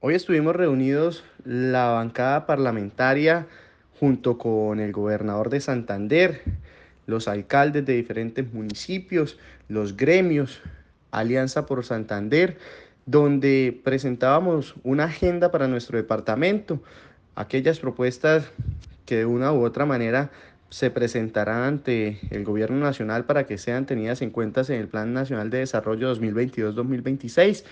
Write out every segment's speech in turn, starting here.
Hoy estuvimos reunidos la bancada parlamentaria junto con el gobernador de Santander, los alcaldes de diferentes municipios, los gremios, Alianza por Santander, donde presentábamos una agenda para nuestro departamento, aquellas propuestas que de una u otra manera se presentarán ante el gobierno nacional para que sean tenidas en cuenta en el Plan Nacional de Desarrollo 2022-2026.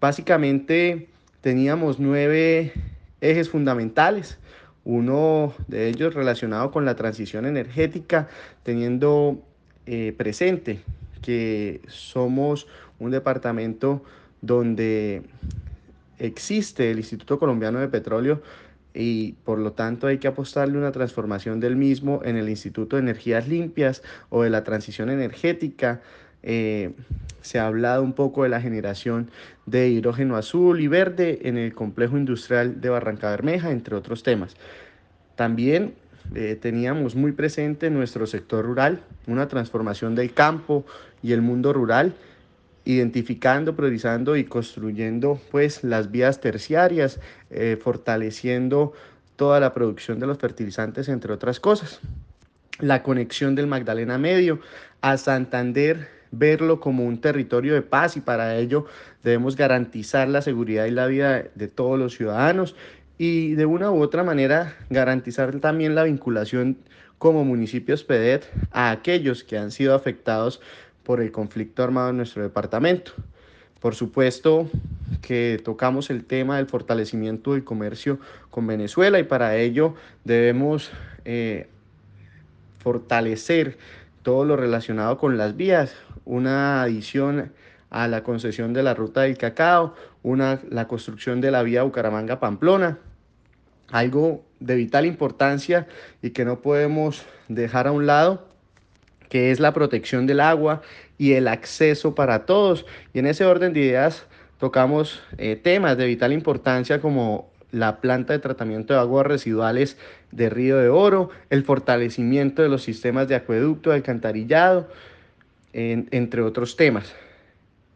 Básicamente teníamos nueve ejes fundamentales, uno de ellos relacionado con la transición energética, teniendo eh, presente que somos un departamento donde existe el Instituto Colombiano de Petróleo y por lo tanto hay que apostarle una transformación del mismo en el Instituto de Energías Limpias o de la transición energética. Eh, se ha hablado un poco de la generación de hidrógeno azul y verde en el complejo industrial de Barranca Bermeja, entre otros temas. También eh, teníamos muy presente nuestro sector rural, una transformación del campo y el mundo rural, identificando, priorizando y construyendo pues las vías terciarias, eh, fortaleciendo toda la producción de los fertilizantes, entre otras cosas. La conexión del Magdalena Medio a Santander verlo como un territorio de paz y para ello debemos garantizar la seguridad y la vida de todos los ciudadanos y de una u otra manera garantizar también la vinculación como municipios PEDET a aquellos que han sido afectados por el conflicto armado en nuestro departamento. Por supuesto que tocamos el tema del fortalecimiento del comercio con Venezuela y para ello debemos eh, fortalecer todo lo relacionado con las vías, una adición a la concesión de la ruta del cacao, una, la construcción de la vía Bucaramanga-Pamplona, algo de vital importancia y que no podemos dejar a un lado, que es la protección del agua y el acceso para todos. Y en ese orden de ideas tocamos eh, temas de vital importancia como la planta de tratamiento de aguas residuales de Río de Oro, el fortalecimiento de los sistemas de acueducto, de entre otros temas.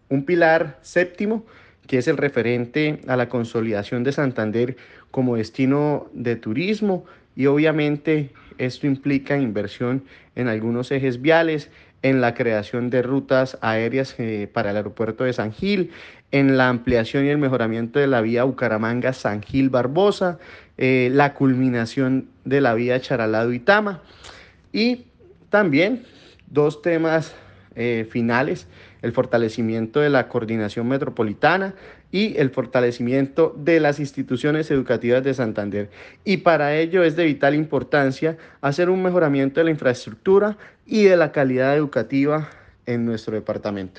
Un pilar séptimo, que es el referente a la consolidación de Santander como destino de turismo y obviamente esto implica inversión en algunos ejes viales, en la creación de rutas aéreas eh, para el aeropuerto de San Gil, en la ampliación y el mejoramiento de la vía Bucaramanga-San Gil Barbosa, eh, la culminación de la vía Charalado-Itama y también dos temas eh, finales, el fortalecimiento de la coordinación metropolitana y el fortalecimiento de las instituciones educativas de Santander. Y para ello es de vital importancia hacer un mejoramiento de la infraestructura y de la calidad educativa en nuestro departamento.